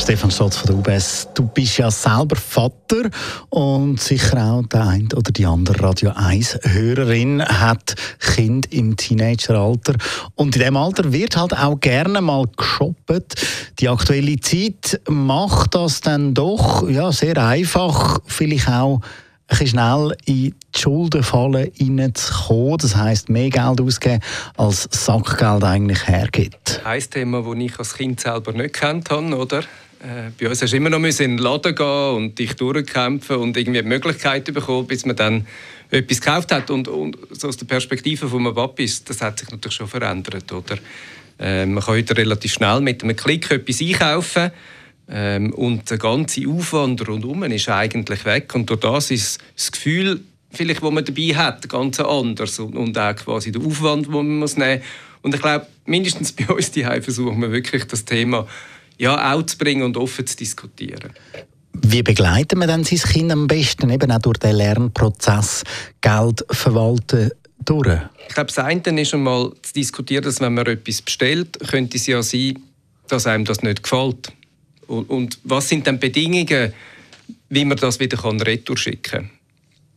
Stefan Stotz von der UBS, du bist ja selber Vater und sicher auch der eine oder die andere Radio 1 Hörerin hat Kind im Teenageralter und in dem Alter wird halt auch gerne mal geshoppt. Die aktuelle Zeit macht das dann doch ja, sehr einfach, vielleicht auch ein bisschen schnell in die Schuldenfalle reinzukommen. Das heisst, mehr Geld ausgeben, als Sackgeld eigentlich hergibt. Ein Thema, das ich als Kind selber nicht kennt habe, oder? Äh, bei uns hast du immer noch in den Laden gehen und dich durchkämpfen und irgendwie die Möglichkeit bekommen, bis man dann etwas gekauft hat. Und, und so aus der Perspektive von einem Papi ist, das hat sich natürlich schon verändert, oder? Äh, man kann heute relativ schnell mit einem Klick etwas einkaufen ähm, und der ganze Aufwand rundherum ist eigentlich weg. Und durch das ist das Gefühl, vielleicht, das man dabei hat, ganz anders und, und auch quasi der Aufwand, den man muss nehmen muss. Und ich glaube, mindestens bei uns die versuchen wir wirklich das Thema ja, auch zu bringen und offen zu diskutieren. Wie begleiten wir dann sein Kind am besten eben auch durch den Lernprozess Geld verwalten durch? Ich glaube, das eine ist einmal zu diskutieren, dass wenn man etwas bestellt, könnte es ja sein, dass einem das nicht gefällt. Und, und was sind dann Bedingungen, wie man das wieder retour schicken kann?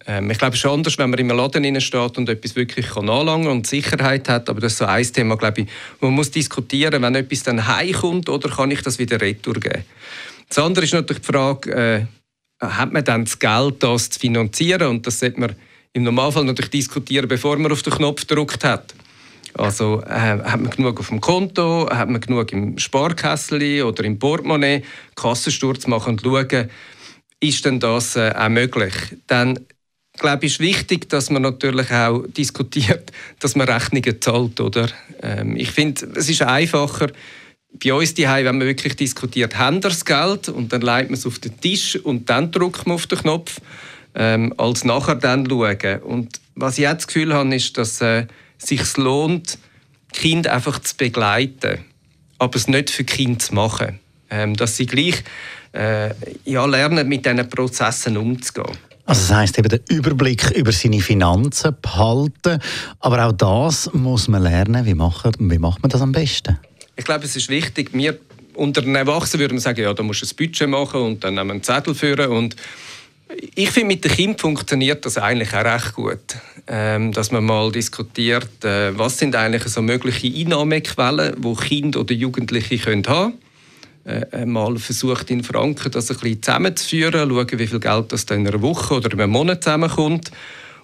Ähm, ich glaube, es ist anders, wenn man im Laden steht und etwas wirklich kann anlangen und Sicherheit hat. Aber das ist so ein Thema, glaube ich, man muss diskutieren, wenn etwas dann heimkommt oder kann ich das wieder retour geben. Das andere ist natürlich die Frage, äh, hat man dann das Geld, das zu finanzieren? Und das sollte man im Normalfall natürlich diskutieren, bevor man auf den Knopf gedrückt hat. Also äh, hat man genug auf dem Konto, hat man genug im Sparkessel oder im Portemonnaie, Kassensturz machen und schauen, ist denn das äh, auch möglich? Dann glaube ich, ist wichtig, dass man natürlich auch diskutiert, dass man Rechnungen zahlt, oder? Ähm, ich finde, es ist einfacher, bei uns die wenn man wirklich diskutiert, haben das Geld und dann legt man es auf den Tisch und dann drückt man auf den Knopf, ähm, als nachher dann schauen. Und was ich jetzt das Gefühl habe, ist, dass äh, sich lohnt, Kind einfach zu begleiten, aber es nicht für Kind zu machen. Ähm, dass sie gleich äh, ja, lernen, mit diesen Prozessen umzugehen. Also das heisst eben den Überblick über seine Finanzen behalten, aber auch das muss man lernen. Wie macht, wie macht man das am besten? Ich glaube, es ist wichtig. Wir unter den Erwachsenen würden sagen, ja, da musst du ein Budget machen und dann einen Zettel führen und ich finde, mit dem Kind funktioniert das eigentlich auch recht gut. Ähm, dass man mal diskutiert, äh, was sind eigentlich so mögliche Einnahmequellen, die Kinder oder Jugendliche können haben äh, mal versucht in Franken das ein bisschen zusammenzuführen, schauen, wie viel Geld das in einer Woche oder in einem Monat zusammenkommt.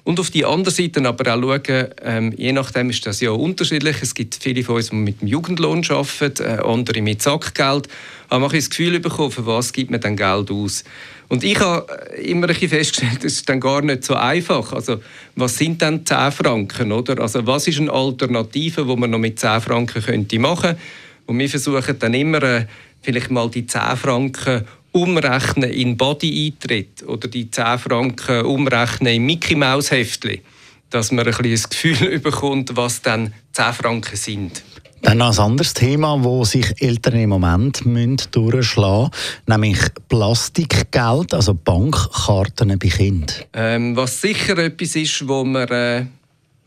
Und auf die andere Seite aber auch schauen, ähm, je nachdem ist das ja unterschiedlich. Es gibt viele von uns, die mit dem Jugendlohn arbeiten, äh, andere mit Sackgeld. Aber man hat das Gefühl bekommen, für was gibt man dann Geld aus? Und ich habe immer ein bisschen festgestellt, das ist dann gar nicht so einfach. Also, was sind denn 10 Franken? Oder? Also, was ist eine Alternative, die man noch mit 10 Franken könnte machen könnte? Und wir versuchen dann immer, äh, vielleicht mal die 10 Franken umrechnen in Body-Eintritt oder die 10 Franken umrechnen in Mickey Maus Heftli, dass man ein, bisschen ein Gefühl bekommt, was dann 10 Franken sind. Dann noch ein anderes Thema, wo sich Eltern im Moment durchschlagen müssen, nämlich Plastikgeld, also Bankkarten bei Kindern. Ähm, was sicher etwas ist, wo man äh,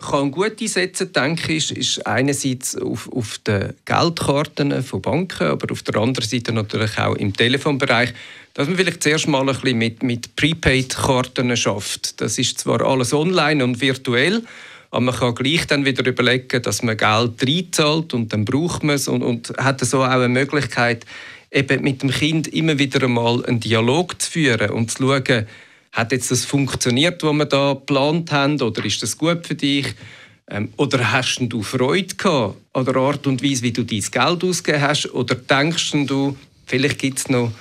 kann gut einsetzen denke ich, ist einerseits auf, auf den Geldkarten von Banken, aber auf der anderen Seite natürlich auch im Telefonbereich, dass man vielleicht zuerst mal ein bisschen mit, mit Prepaid-Karten schafft. Das ist zwar alles online und virtuell, aber man kann gleich dann wieder überlegen, dass man Geld reinzahlt und dann braucht man es und, und hat so auch eine Möglichkeit, eben mit dem Kind immer wieder einmal einen Dialog zu führen und zu schauen, hat jetzt das funktioniert, was wir da geplant haben, oder ist das gut für dich? Ähm, oder hast du Freude gehabt an der Art und Weise, wie du dein Geld ausgegeben hast? Oder denkst du, vielleicht gibt es noch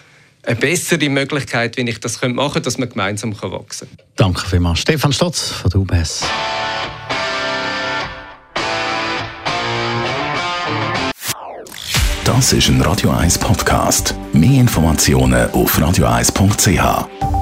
eine bessere Möglichkeit, wie ich das machen könnte, dass wir gemeinsam wachsen können? Danke vielmals. Stefan Stotz von der UBS. Das ist ein Radio 1 Podcast. Mehr Informationen auf radio1.ch.